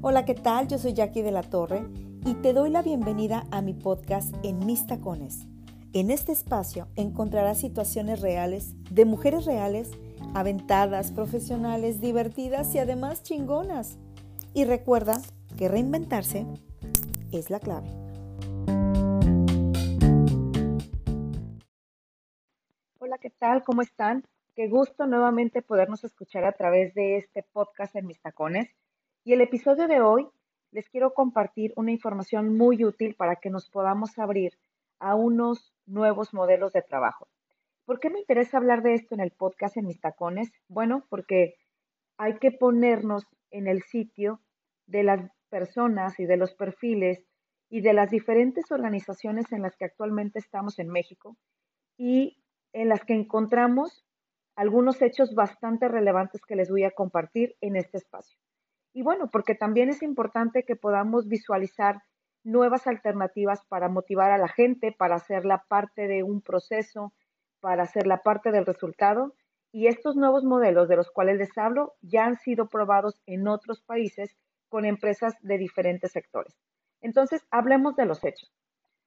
Hola, ¿qué tal? Yo soy Jackie de la Torre y te doy la bienvenida a mi podcast En mis tacones. En este espacio encontrarás situaciones reales de mujeres reales, aventadas, profesionales, divertidas y además chingonas. Y recuerda que reinventarse es la clave. Hola, ¿qué tal? ¿Cómo están? Qué gusto nuevamente podernos escuchar a través de este podcast en mis tacones. Y el episodio de hoy les quiero compartir una información muy útil para que nos podamos abrir a unos nuevos modelos de trabajo. ¿Por qué me interesa hablar de esto en el podcast en mis tacones? Bueno, porque hay que ponernos en el sitio de las personas y de los perfiles y de las diferentes organizaciones en las que actualmente estamos en México y en las que encontramos algunos hechos bastante relevantes que les voy a compartir en este espacio. Y bueno, porque también es importante que podamos visualizar nuevas alternativas para motivar a la gente, para hacerla parte de un proceso, para hacerla parte del resultado. Y estos nuevos modelos de los cuales les hablo ya han sido probados en otros países con empresas de diferentes sectores. Entonces, hablemos de los hechos.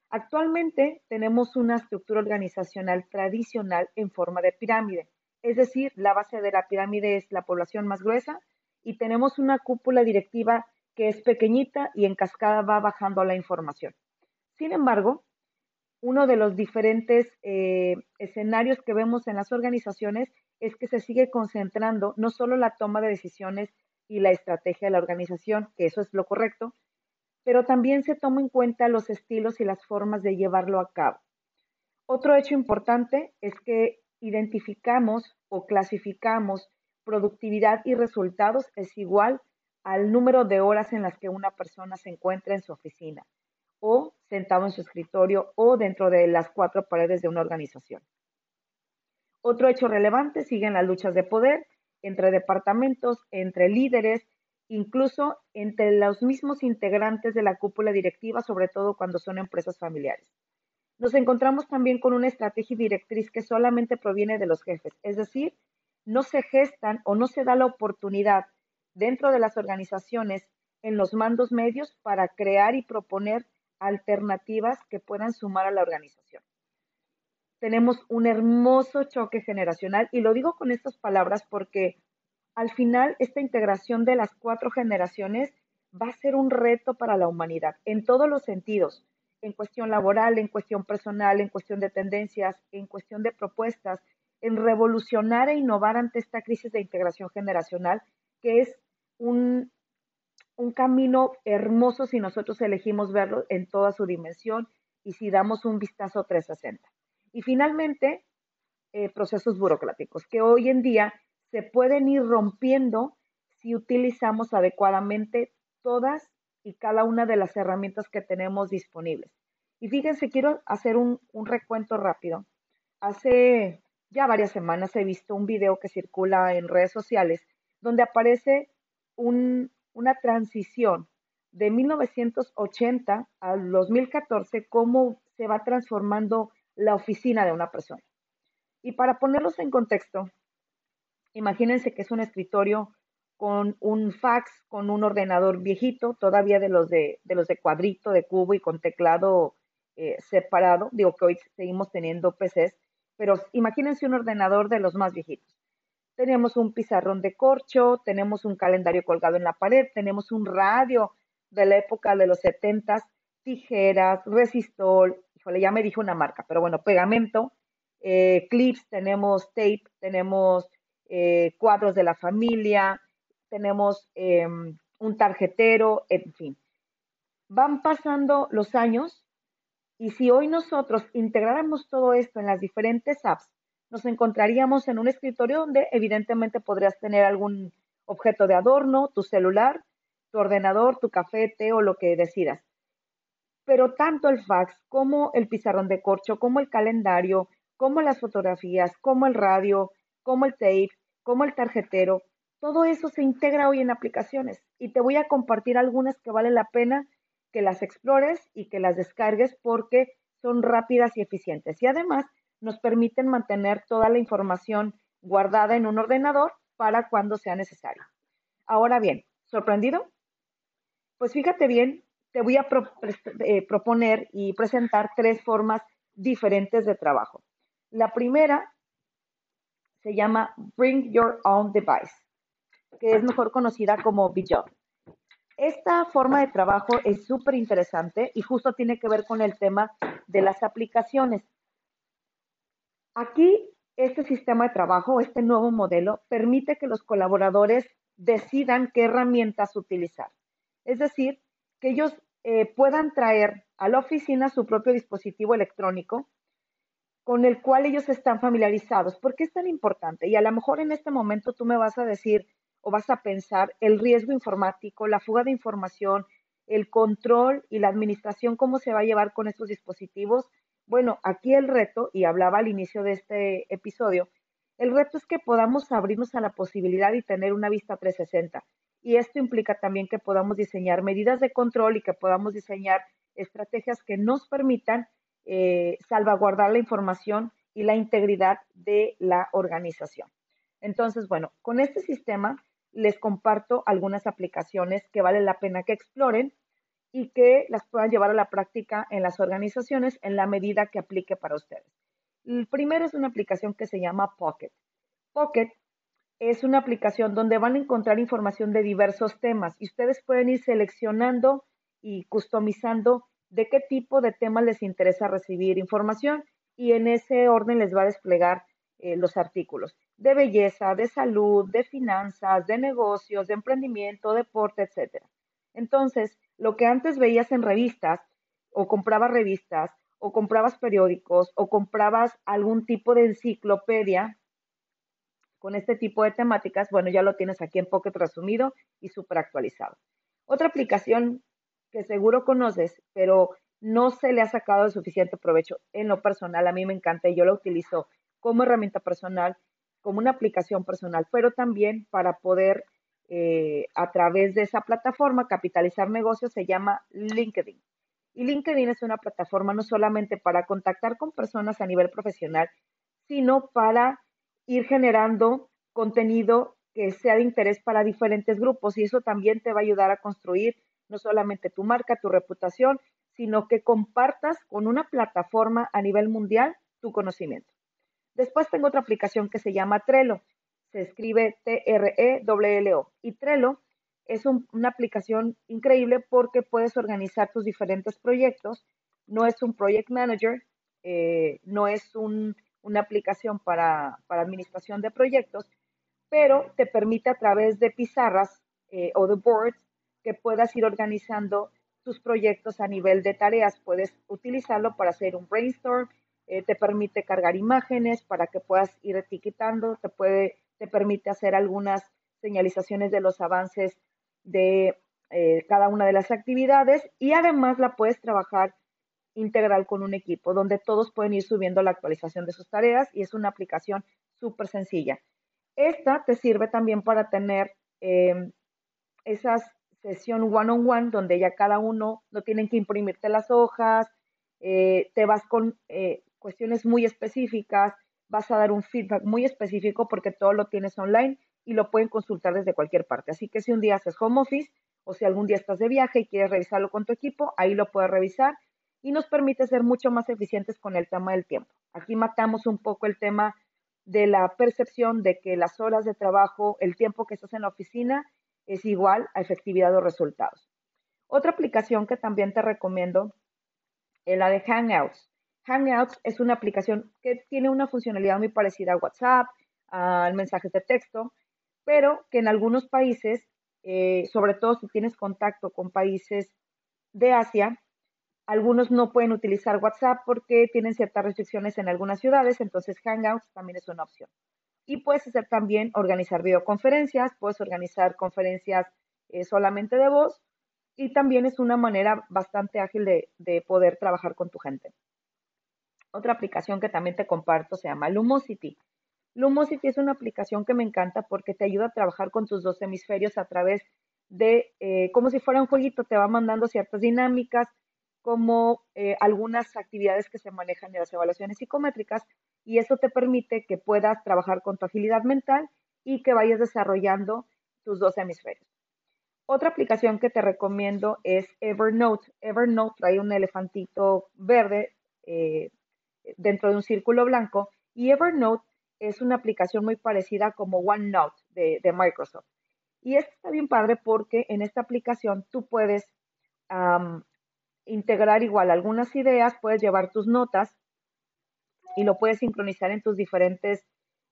Actualmente tenemos una estructura organizacional tradicional en forma de pirámide, es decir, la base de la pirámide es la población más gruesa y tenemos una cúpula directiva que es pequeñita y en cascada va bajando la información. Sin embargo, uno de los diferentes eh, escenarios que vemos en las organizaciones es que se sigue concentrando no solo la toma de decisiones y la estrategia de la organización, que eso es lo correcto, pero también se toma en cuenta los estilos y las formas de llevarlo a cabo. Otro hecho importante es que identificamos o clasificamos productividad y resultados es igual al número de horas en las que una persona se encuentra en su oficina o sentado en su escritorio o dentro de las cuatro paredes de una organización. Otro hecho relevante siguen las luchas de poder entre departamentos, entre líderes, incluso entre los mismos integrantes de la cúpula directiva, sobre todo cuando son empresas familiares. Nos encontramos también con una estrategia directriz que solamente proviene de los jefes, es decir, no se gestan o no se da la oportunidad dentro de las organizaciones en los mandos medios para crear y proponer alternativas que puedan sumar a la organización. Tenemos un hermoso choque generacional y lo digo con estas palabras porque al final esta integración de las cuatro generaciones va a ser un reto para la humanidad en todos los sentidos, en cuestión laboral, en cuestión personal, en cuestión de tendencias, en cuestión de propuestas, en revolucionar e innovar ante esta crisis de integración generacional, que es un, un camino hermoso si nosotros elegimos verlo en toda su dimensión y si damos un vistazo 360. Y finalmente, eh, procesos burocráticos, que hoy en día se pueden ir rompiendo si utilizamos adecuadamente todas y cada una de las herramientas que tenemos disponibles. Y fíjense, quiero hacer un, un recuento rápido. Hace ya varias semanas he visto un video que circula en redes sociales donde aparece una transición de 1980 al 2014, cómo se va transformando la oficina de una persona. Y para ponerlos en contexto, imagínense que es un escritorio con un fax, con un ordenador viejito, todavía de los de, los de cuadrito, de cubo y con teclado eh, separado. Digo que hoy seguimos teniendo PCs, pero imagínense un ordenador de los más viejitos. Tenemos un pizarrón de corcho, tenemos un calendario colgado en la pared, tenemos un radio de la época de los setentas, tijeras, resistol, híjole, ya me dijo una marca, pero bueno, pegamento, eh, clips, tenemos tape, tenemos eh, cuadros de la familia, tenemos em, un tarjetero, en fin. Van pasando los años y si hoy nosotros integráramos todo esto en las diferentes apps, nos encontraríamos en un escritorio donde evidentemente podrías tener algún objeto de adorno, tu celular, tu ordenador, tu café, té o lo que decidas. Pero tanto el fax como el pizarrón de corcho, como el calendario, como las fotografías, como el radio, como el tape, como el tarjetero, todo eso se integra hoy en aplicaciones y te voy a compartir algunas que vale la pena que las explores y que las descargues porque son rápidas y eficientes. Y además nos permiten mantener toda la información guardada en un ordenador para cuando sea necesario. Ahora bien, ¿sorprendido? Pues fíjate bien, te voy a eh, proponer y presentar tres formas diferentes de trabajo. La primera se llama Bring Your Own Device, que es mejor conocida como Beyond. Esta forma de trabajo es súper interesante y justo tiene que ver con el tema de las aplicaciones. Aquí, este sistema de trabajo, este nuevo modelo, permite que los colaboradores decidan qué herramientas utilizar. Es decir, que ellos eh, puedan traer a la oficina su propio dispositivo electrónico con el cual ellos están familiarizados. ¿Por qué es tan importante? Y a lo mejor en este momento tú me vas a decir o vas a pensar el riesgo informático, la fuga de información, el control y la administración, cómo se va a llevar con estos dispositivos. Bueno, aquí el reto, y hablaba al inicio de este episodio, el reto es que podamos abrirnos a la posibilidad y tener una vista 360. Y esto implica también que podamos diseñar medidas de control y que podamos diseñar estrategias que nos permitan eh, salvaguardar la información y la integridad de la organización. Entonces, bueno, con este sistema les comparto algunas aplicaciones que vale la pena que exploren y que las puedan llevar a la práctica en las organizaciones en la medida que aplique para ustedes. El primero es una aplicación que se llama Pocket. Pocket es una aplicación donde van a encontrar información de diversos temas y ustedes pueden ir seleccionando y customizando de qué tipo de temas les interesa recibir información y en ese orden les va a desplegar eh, los artículos de belleza, de salud, de finanzas, de negocios, de emprendimiento, deporte, etc. Entonces, lo que antes veías en revistas o comprabas revistas o comprabas periódicos o comprabas algún tipo de enciclopedia con este tipo de temáticas, bueno, ya lo tienes aquí en Pocket resumido y súper actualizado. Otra aplicación que seguro conoces, pero no se le ha sacado el suficiente provecho en lo personal, a mí me encanta y yo la utilizo como herramienta personal, como una aplicación personal, pero también para poder eh, a través de esa plataforma capitalizar negocios se llama LinkedIn. Y LinkedIn es una plataforma no solamente para contactar con personas a nivel profesional, sino para ir generando contenido que sea de interés para diferentes grupos y eso también te va a ayudar a construir no solamente tu marca, tu reputación, sino que compartas con una plataforma a nivel mundial tu conocimiento. Después tengo otra aplicación que se llama Trello. Se escribe T-R-E-L-L-O. Y Trello es una aplicación increíble porque puedes organizar tus diferentes proyectos. No es un project manager, eh, no es un una aplicación para, administración de proyectos, pero te permite a través de pizarras eh, o de boards que puedas ir organizando tus proyectos a nivel de tareas. Puedes utilizarlo para hacer un brainstorm, eh, te permite cargar imágenes para que puedas ir etiquetando, te, puede, te permite hacer algunas señalizaciones de los avances de eh, cada una de las actividades y además la puedes trabajar integral con un equipo donde todos pueden ir subiendo la actualización de sus tareas y es una aplicación súper sencilla. Esta te sirve también para tener eh, esas sesión one-on-one donde ya cada uno no tienen que imprimirte las hojas, eh, te vas con eh, cuestiones muy específicas, vas a dar un feedback muy específico porque todo lo tienes online y lo pueden consultar desde cualquier parte. Así que si un día haces home office o si algún día estás de viaje y quieres revisarlo con tu equipo, ahí lo puedes revisar y nos permite ser mucho más eficientes con el tema del tiempo. Aquí matamos un poco el tema de la percepción de que las horas de trabajo, el tiempo que estás en la oficina es igual a efectividad o resultados. Otra aplicación que también te recomiendo es la de Hangouts. Hangouts es una aplicación que tiene una funcionalidad muy parecida a WhatsApp, al mensaje de texto, pero que en algunos países, eh, sobre todo si tienes contacto con países de Asia, algunos no pueden utilizar WhatsApp porque tienen ciertas restricciones en algunas ciudades, entonces Hangouts también es una opción. Y puedes hacer también organizar videoconferencias, puedes organizar conferencias eh, solamente de voz y también es una manera bastante ágil de, poder trabajar con tu gente. Otra aplicación que también te comparto se llama Lumosity. Lumosity es una aplicación que me encanta porque te ayuda a trabajar con tus dos hemisferios a través de, eh, como si fuera un jueguito, te va mandando ciertas dinámicas, como eh, algunas actividades que se manejan en las evaluaciones psicométricas y eso te permite que puedas trabajar con tu agilidad mental y que vayas desarrollando tus dos hemisferios. Otra aplicación que te recomiendo es Evernote. Evernote trae un elefantito verde eh, dentro de un círculo blanco y Evernote es una aplicación muy parecida como OneNote de, Microsoft. Y esto está bien padre porque en esta aplicación tú puedes integrar igual algunas ideas, puedes llevar tus notas y lo puedes sincronizar en tus diferentes,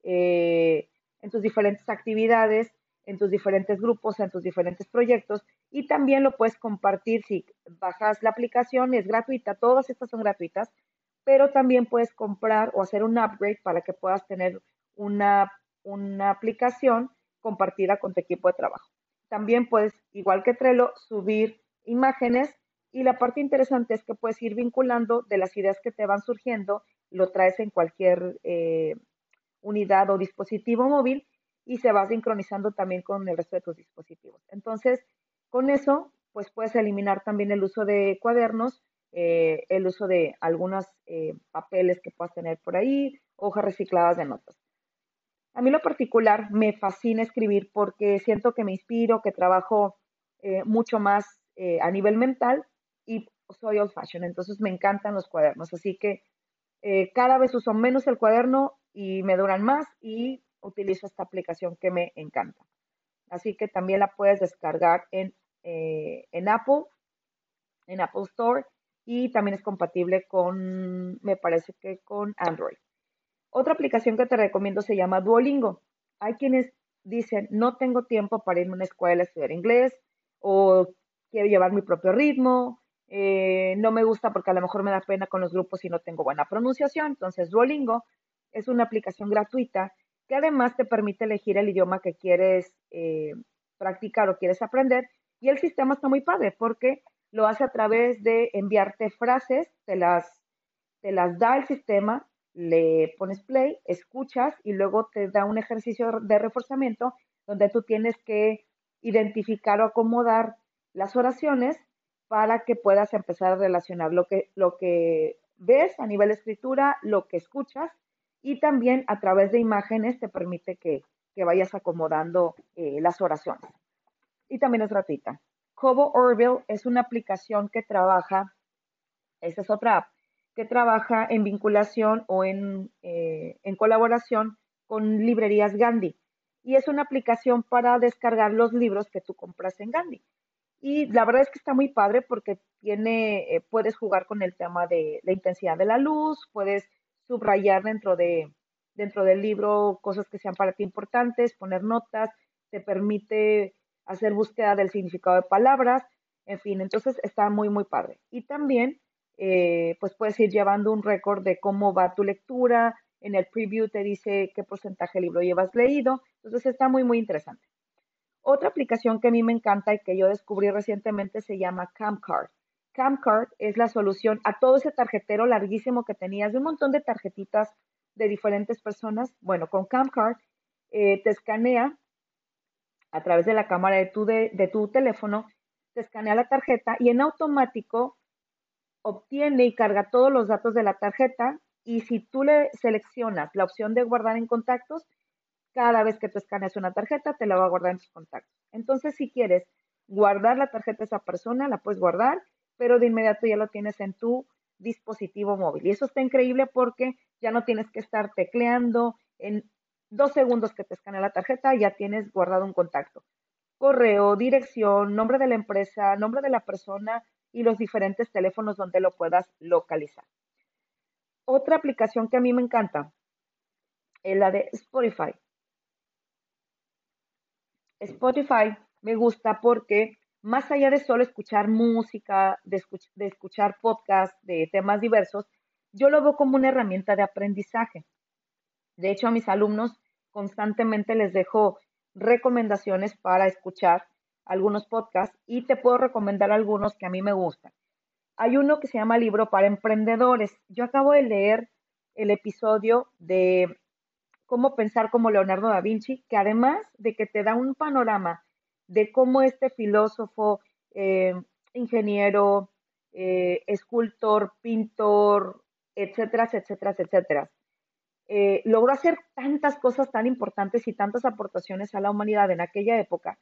eh, en tus diferentes actividades en tus diferentes grupos, en tus diferentes proyectos y también lo puedes compartir si bajas la aplicación, es gratuita, todas estas son gratuitas, pero también puedes comprar o hacer un upgrade para que puedas tener una, una aplicación compartida con tu equipo de trabajo. También puedes, igual que Trello, subir imágenes y la parte interesante es que puedes ir vinculando de las ideas que te van surgiendo, lo traes en cualquier eh, unidad o dispositivo móvil y se va sincronizando también con el resto de tus dispositivos. Entonces, con eso, pues puedes eliminar también el uso de cuadernos, eh, el uso de algunos eh, papeles que puedas tener por ahí, hojas recicladas de notas. A mí lo particular me fascina escribir porque siento que me inspiro, que trabajo eh, mucho más a nivel mental y soy old fashion, entonces me encantan los cuadernos, así que cada vez uso menos el cuaderno y me duran más y utilizo esta aplicación que me encanta. Así que también la puedes descargar en, en Apple, en Apple Store y también es compatible con, me parece que con Android. Otra aplicación que te recomiendo se llama Duolingo. Hay quienes dicen, no tengo tiempo para irme a una escuela a estudiar inglés o quiero llevar mi propio ritmo, eh, no me gusta porque a lo mejor me da pena con los grupos y no tengo buena pronunciación. Entonces, Duolingo es una aplicación gratuita que además te permite elegir el idioma que quieres eh, practicar o quieres aprender. Y el sistema está muy padre porque lo hace a través de enviarte frases, te las, te las da el sistema, le pones play, escuchas y luego te da un ejercicio de reforzamiento donde tú tienes que identificar o acomodar las oraciones para que puedas empezar a relacionar lo que, lo que ves a nivel de escritura, lo que escuchas y también a través de imágenes te permite que, vayas acomodando eh, las oraciones. Y también es gratuita. Kobo Orville es una aplicación que trabaja, esa es otra app, que trabaja en vinculación o en, eh, en colaboración con librerías Gandhi. Y es una aplicación para descargar los libros que tú compras en Gandhi. Y la verdad es que está muy padre porque tiene, eh, puedes jugar con el tema de la intensidad de la luz, puedes subrayar dentro, de, dentro del libro cosas que sean para ti importantes, poner notas, te permite hacer búsqueda del significado de palabras, en fin, entonces está muy, muy padre. Y también, eh, pues puedes ir llevando un récord de cómo va tu lectura, en el preview te dice qué porcentaje de libro llevas leído, entonces está muy, muy interesante. Otra aplicación que a mí me encanta y que yo descubrí recientemente se llama Camcard. Camcard es la solución a todo ese tarjetero larguísimo que tenías de un montón de tarjetitas de diferentes personas. Bueno, con Camcard eh, te escanea a través de la cámara de tu, de, tu teléfono, te escanea la tarjeta y en automático obtiene y carga todos los datos de la tarjeta y si tú le seleccionas la opción de guardar en contactos, cada vez que tú escaneas una tarjeta te la va a guardar en tus contactos. Entonces, si quieres guardar la tarjeta de esa persona, la puedes guardar pero de inmediato ya lo tienes en tu dispositivo móvil. Y eso está increíble porque ya no tienes que estar tecleando. En dos segundos que te escanea la tarjeta, ya tienes guardado un contacto. Correo, dirección, nombre de la empresa, nombre de la persona y los diferentes teléfonos donde lo puedas localizar. Otra aplicación que a mí me encanta es la de Spotify. Spotify me gusta porque más allá de solo escuchar música, de, escuchar podcasts de temas diversos, yo lo veo como una herramienta de aprendizaje. De hecho, a mis alumnos constantemente les dejo recomendaciones para escuchar algunos podcasts y te puedo recomendar algunos que a mí me gustan. Hay uno que se llama Libro para Emprendedores. Yo acabo de leer el episodio de Cómo pensar como Leonardo da Vinci, que además de que te da un panorama de cómo este filósofo, eh, ingeniero, eh, escultor, pintor, etcétera, etcétera, etcétera, eh, logró hacer tantas cosas tan importantes y tantas aportaciones a la humanidad en aquella época,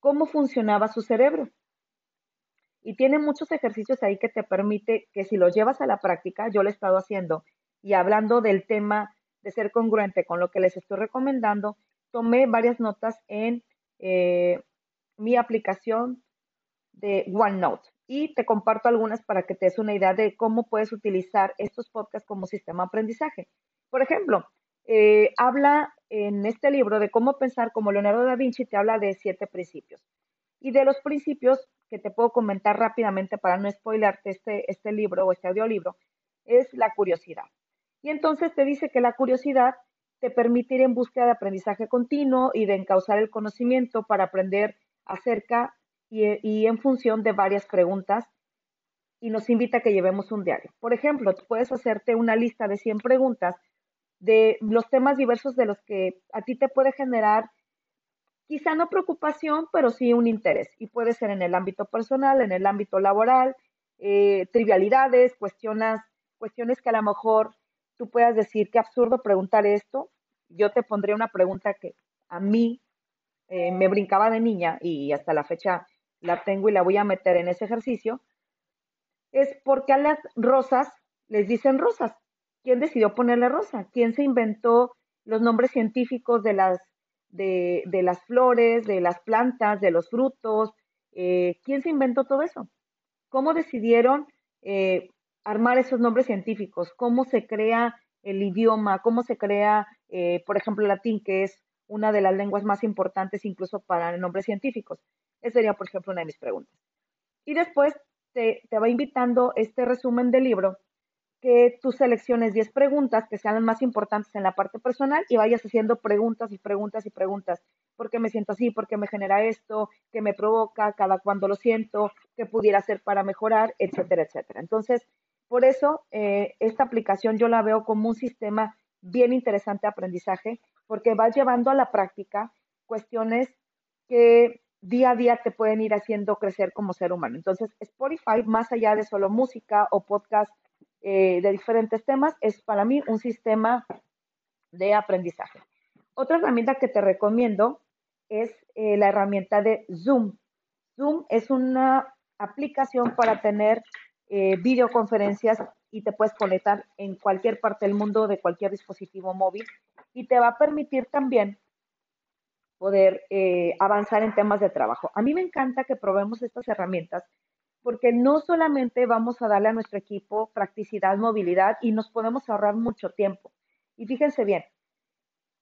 cómo funcionaba su cerebro. Y tiene muchos ejercicios ahí que te permite que si los llevas a la práctica, yo lo he estado haciendo y hablando del tema de ser congruente con lo que les estoy recomendando, tomé varias notas en eh, mi aplicación de OneNote y te comparto algunas para que te des una idea de cómo puedes utilizar estos podcasts como sistema de aprendizaje. Por ejemplo, eh, habla en este libro de cómo pensar como Leonardo da Vinci, te habla de siete principios. Y de los principios que te puedo comentar rápidamente para no spoilarte este, este libro o este audiolibro, es la curiosidad. Y entonces te dice que la curiosidad te permite ir en búsqueda de aprendizaje continuo y de encauzar el conocimiento para aprender acerca y, en función de varias preguntas y nos invita a que llevemos un diario. Por ejemplo, puedes hacerte una lista de 100 preguntas de los temas diversos de los que a ti te puede generar quizá no preocupación, pero sí un interés. Y puede ser en el ámbito personal, en el ámbito laboral, eh, trivialidades, cuestiones, cuestiones que a lo mejor tú puedas decir, qué absurdo preguntar esto. Yo te pondría una pregunta que a mí eh, me brincaba de niña y hasta la fecha la tengo y la voy a meter en ese ejercicio, es porque a las rosas les dicen rosas. ¿Quién decidió ponerle rosa? ¿Quién se inventó los nombres científicos de las, de, las flores, de las plantas, de los frutos? Eh, ¿Quién se inventó todo eso? ¿Cómo decidieron eh, armar esos nombres científicos? ¿Cómo se crea el idioma? ¿Cómo se crea, eh, por ejemplo, el latín, que es una de las lenguas más importantes incluso para nombres científicos? Esa sería, por ejemplo, una de mis preguntas. Y después te, va invitando este resumen del libro que tú selecciones 10 preguntas que sean las más importantes en la parte personal y vayas haciendo preguntas y preguntas y preguntas. ¿Por qué me siento así? ¿Por qué me genera esto? ¿Qué me provoca? ¿Cada cuándo lo siento? ¿Qué pudiera hacer para mejorar? Etcétera, etcétera. Entonces, por eso eh, esta aplicación yo la veo como un sistema bien interesante de aprendizaje porque va llevando a la práctica cuestiones que día a día te pueden ir haciendo crecer como ser humano. Entonces, Spotify, más allá de solo música o podcast eh, de diferentes temas, es para mí un sistema de aprendizaje. Otra herramienta que te recomiendo es eh, la herramienta de Zoom. Zoom es una aplicación para tener eh, videoconferencias y te puedes conectar en cualquier parte del mundo de cualquier dispositivo móvil y te va a permitir también poder avanzar en temas de trabajo. A mí me encanta que probemos estas herramientas porque no solamente vamos a darle a nuestro equipo practicidad, movilidad y nos podemos ahorrar mucho tiempo. Y fíjense bien,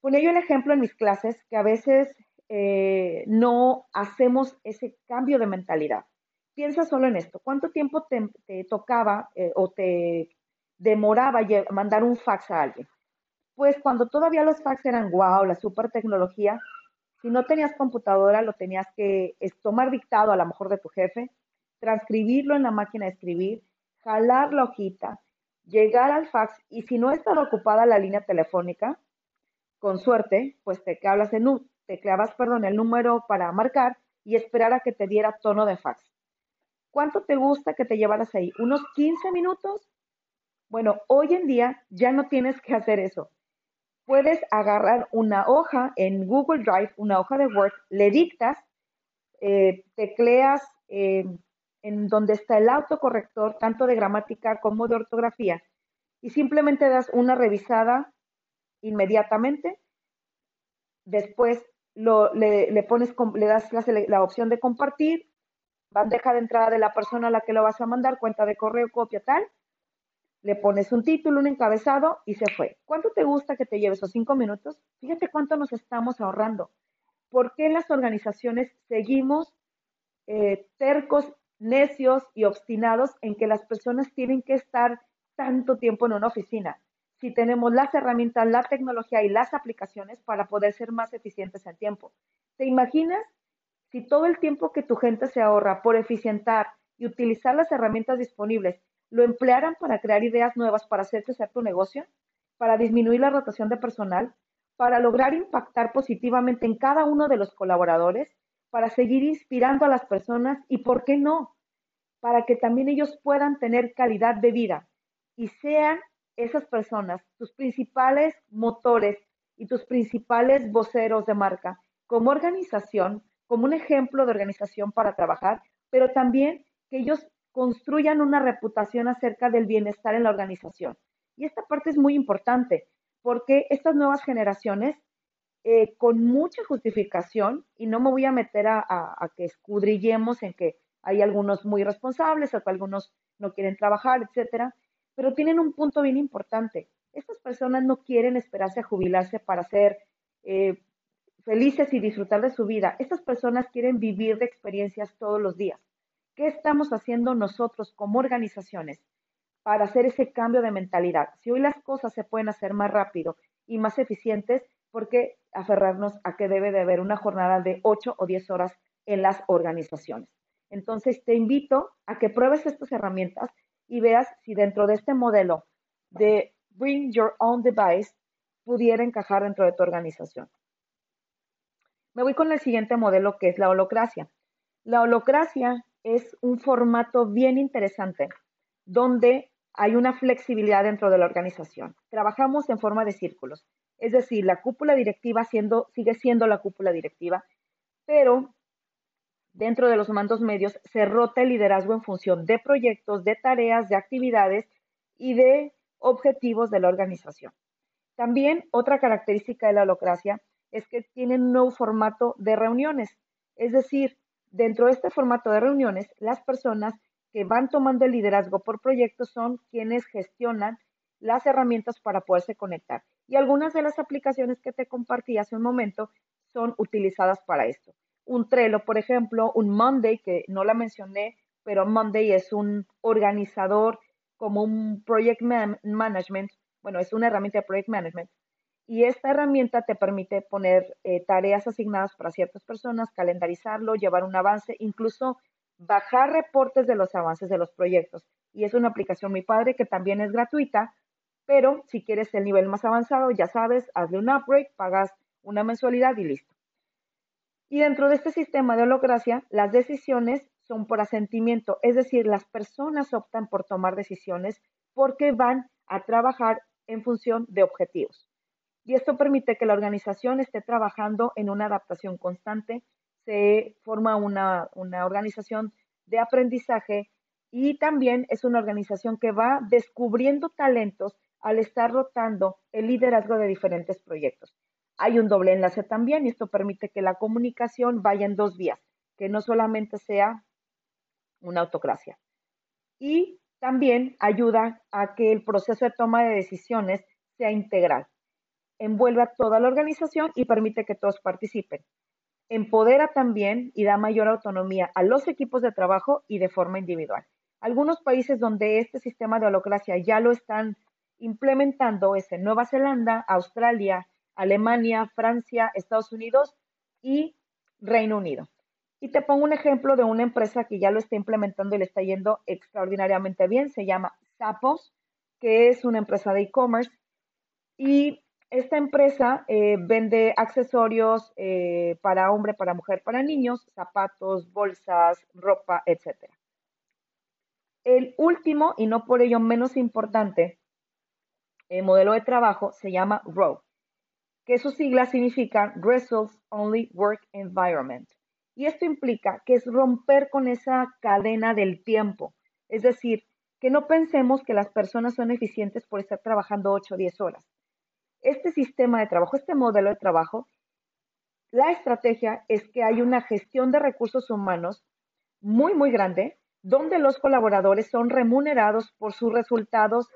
ponía yo el ejemplo en mis clases que a veces eh, no hacemos ese cambio de mentalidad. Piensa solo en esto. ¿Cuánto tiempo te, tocaba eh, o te demoraba mandar un fax a alguien? Pues cuando todavía los fax eran wow, la super tecnología, si no tenías computadora, lo tenías que tomar dictado a lo mejor de tu jefe, transcribirlo en la máquina de escribir, jalar la hojita, llegar al fax y si no estaba ocupada la línea telefónica, con suerte, pues te clavas, en, te clavas perdón, el número para marcar y esperar a que te diera tono de fax. ¿Cuánto te gusta que te llevaras ahí? ¿Unos 15 minutos? Bueno, hoy en día ya no tienes que hacer eso puedes agarrar una hoja en Google Drive, una hoja de Word, le dictas, eh, tecleas eh, en donde está el autocorrector, tanto de gramática como de ortografía, y simplemente das una revisada inmediatamente. Después le, pones, le das la, la opción de compartir, bandeja de entrada de la persona a la que lo vas a mandar, cuenta de correo, copia, tal, le pones un título, un encabezado y se fue. ¿Cuánto te gusta que te lleve esos cinco minutos? Fíjate cuánto nos estamos ahorrando. ¿Por qué las organizaciones seguimos eh, tercos, necios y obstinados en que las personas tienen que estar tanto tiempo en una oficina? Si tenemos las herramientas, la tecnología y las aplicaciones para poder ser más eficientes en tiempo. ¿Te imaginas si todo el tiempo que tu gente se ahorra por eficientar y utilizar las herramientas disponibles lo emplearan para crear ideas nuevas para hacer crecer tu negocio, para disminuir la rotación de personal, para lograr impactar positivamente en cada uno de los colaboradores, para seguir inspirando a las personas y, ¿por qué no? Para que también ellos puedan tener calidad de vida y sean esas personas tus principales motores y tus principales voceros de marca como organización, como un ejemplo de organización para trabajar, pero también que ellos construyan una reputación acerca del bienestar en la organización. Y esta parte es muy importante porque estas nuevas generaciones, eh, con mucha justificación, y no me voy a meter a, a, que escudrillemos en que hay algunos muy responsables algunos no quieren trabajar, etcétera, pero tienen un punto bien importante. Estas personas no quieren esperarse a jubilarse para ser eh, felices y disfrutar de su vida. Estas personas quieren vivir de experiencias todos los días. ¿Qué estamos haciendo nosotros como organizaciones para hacer ese cambio de mentalidad? Si hoy las cosas se pueden hacer más rápido y más eficientes, ¿por qué aferrarnos a que debe de haber una jornada de 8 o 10 horas en las organizaciones? Entonces, te invito a que pruebes estas herramientas y veas si dentro de este modelo de Bring Your Own Device pudiera encajar dentro de tu organización. Me voy con el siguiente modelo que es la holocracia. La holocracia es un formato bien interesante donde hay una flexibilidad dentro de la organización. Trabajamos en forma de círculos, es decir, la cúpula directiva sigue siendo la cúpula directiva, pero dentro de los mandos medios se rota el liderazgo en función de proyectos, de tareas, de actividades y de objetivos de la organización. También otra característica de la holocracia es que tienen un nuevo formato de reuniones, es decir, dentro de este formato de reuniones, las personas que van tomando el liderazgo por proyectos son quienes gestionan las herramientas para poderse conectar. Y algunas de las aplicaciones que te compartí hace un momento son utilizadas para esto un Trello, por ejemplo, un Monday, que no la mencioné, pero Monday es un organizador como un project management, bueno, es una herramienta de project management. Y esta herramienta te permite poner eh, tareas asignadas para ciertas personas, calendarizarlo, llevar un avance, incluso bajar reportes de los avances de los proyectos. Y es una aplicación muy padre que también es gratuita, pero si quieres el nivel más avanzado, ya sabes, hazle un upgrade, pagas una mensualidad y listo. Y dentro de este sistema de holocracia, las decisiones son por asentimiento, es decir, las personas optan por tomar decisiones porque van a trabajar en función de objetivos. Y esto permite que la organización esté trabajando en una adaptación constante, se forma una, una organización de aprendizaje y también es una organización que va descubriendo talentos al estar rotando el liderazgo de diferentes proyectos. Hay un doble enlace también y esto permite que la comunicación vaya en dos vías, que no solamente sea una autocracia. Y también ayuda a que el proceso de toma de decisiones sea integral. Envuelve a toda la organización y permite que todos participen. Empodera también y da mayor autonomía a los equipos de trabajo y de forma individual. Algunos países donde este sistema de holocracia ya lo están implementando es en Nueva Zelanda, Australia, Alemania, Francia, Estados Unidos y Reino Unido. Y te pongo un ejemplo de una empresa que ya lo está implementando y le está yendo extraordinariamente bien. Se llama Sapos, que es una empresa de e-commerce. Y esta empresa eh, vende accesorios eh, para hombre, para mujer, para niños, zapatos, bolsas, ropa, etc. El último, y no por ello menos importante, eh, modelo de trabajo se llama ROW que sus siglas significan Results Only Work Environment. Y esto implica que es romper con esa cadena del tiempo. Es decir, que no pensemos que las personas son eficientes por estar trabajando 8 o 10 horas. Este sistema de trabajo, este modelo de trabajo, la estrategia es que hay una gestión de recursos humanos muy, muy grande, donde los colaboradores son remunerados por sus resultados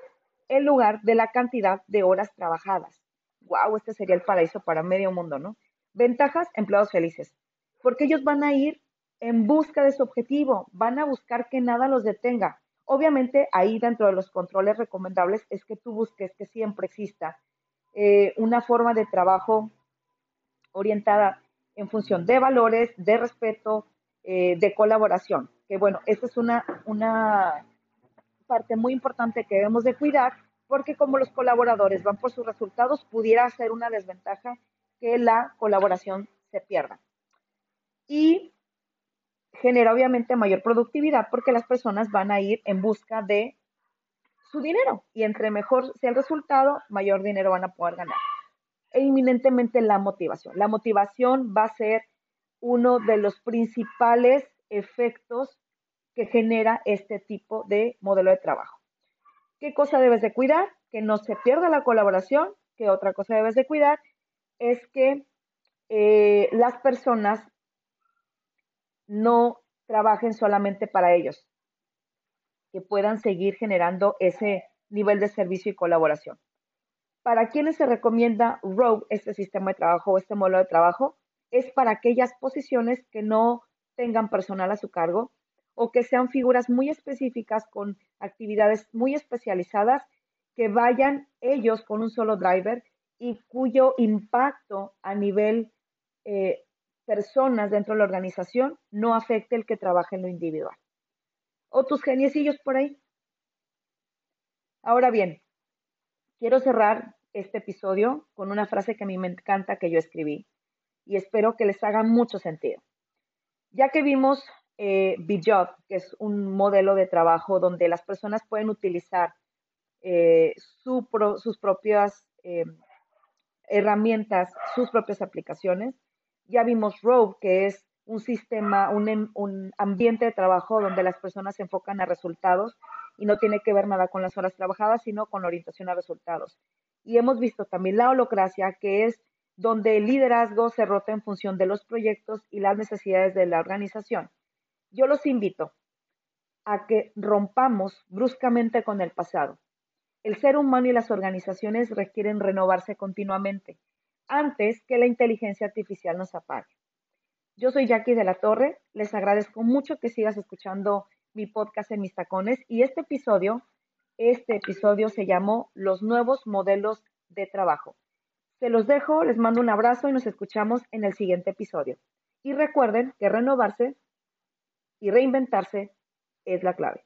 en lugar de la cantidad de horas trabajadas wow, este sería el paraíso para medio mundo, ¿no? Ventajas, empleados felices, porque ellos van a ir en busca de su objetivo, van a buscar que nada los detenga. Obviamente, ahí dentro de los controles recomendables es que tú busques que siempre exista eh, una forma de trabajo orientada en función de valores, de respeto, eh, de colaboración. Que bueno, esta es una, una parte muy importante que debemos de cuidar porque como los colaboradores van por sus resultados, pudiera ser una desventaja que la colaboración se pierda. Y genera obviamente mayor productividad porque las personas van a ir en busca de su dinero y entre mejor sea el resultado, mayor dinero van a poder ganar. E inminentemente la motivación. La motivación va a ser uno de los principales efectos que genera este tipo de modelo de trabajo. ¿Qué cosa debes de cuidar? Que no se pierda la colaboración. ¿Qué otra cosa debes de cuidar? Es que eh, las personas no trabajen solamente para ellos, que puedan seguir generando ese nivel de servicio y colaboración. ¿Para quienes se recomienda Rogue, este sistema de trabajo o este modelo de trabajo? Es para aquellas posiciones que no tengan personal a su cargo o que sean figuras muy específicas con actividades muy especializadas que vayan ellos con un solo driver y cuyo impacto a nivel eh, personas dentro de la organización no afecte el que trabaje en lo individual. O tus geniecillos por ahí. Ahora bien, quiero cerrar este episodio con una frase que a mí me encanta que yo escribí y espero que les haga mucho sentido. Ya que vimos eh, BJob, que es un modelo de trabajo donde las personas pueden utilizar eh, sus propias eh, herramientas, sus propias aplicaciones, ya vimos Rogue, que es un sistema, un, un, ambiente de trabajo donde las personas se enfocan a resultados y no tiene que ver nada con las horas trabajadas, sino con la orientación a resultados. Y hemos visto también la holocracia, que es donde el liderazgo se rota en función de los proyectos y las necesidades de la organización. Yo los invito a que rompamos bruscamente con el pasado. El ser humano y las organizaciones requieren renovarse continuamente antes que la inteligencia artificial nos apague. Yo soy Jackie de la Torre, les agradezco mucho que sigas escuchando mi podcast en mis tacones y este episodio, este episodio se llamó Los nuevos modelos de trabajo. Se los dejo, les mando un abrazo y nos escuchamos en el siguiente episodio. Y recuerden que renovarse y reinventarse es la clave.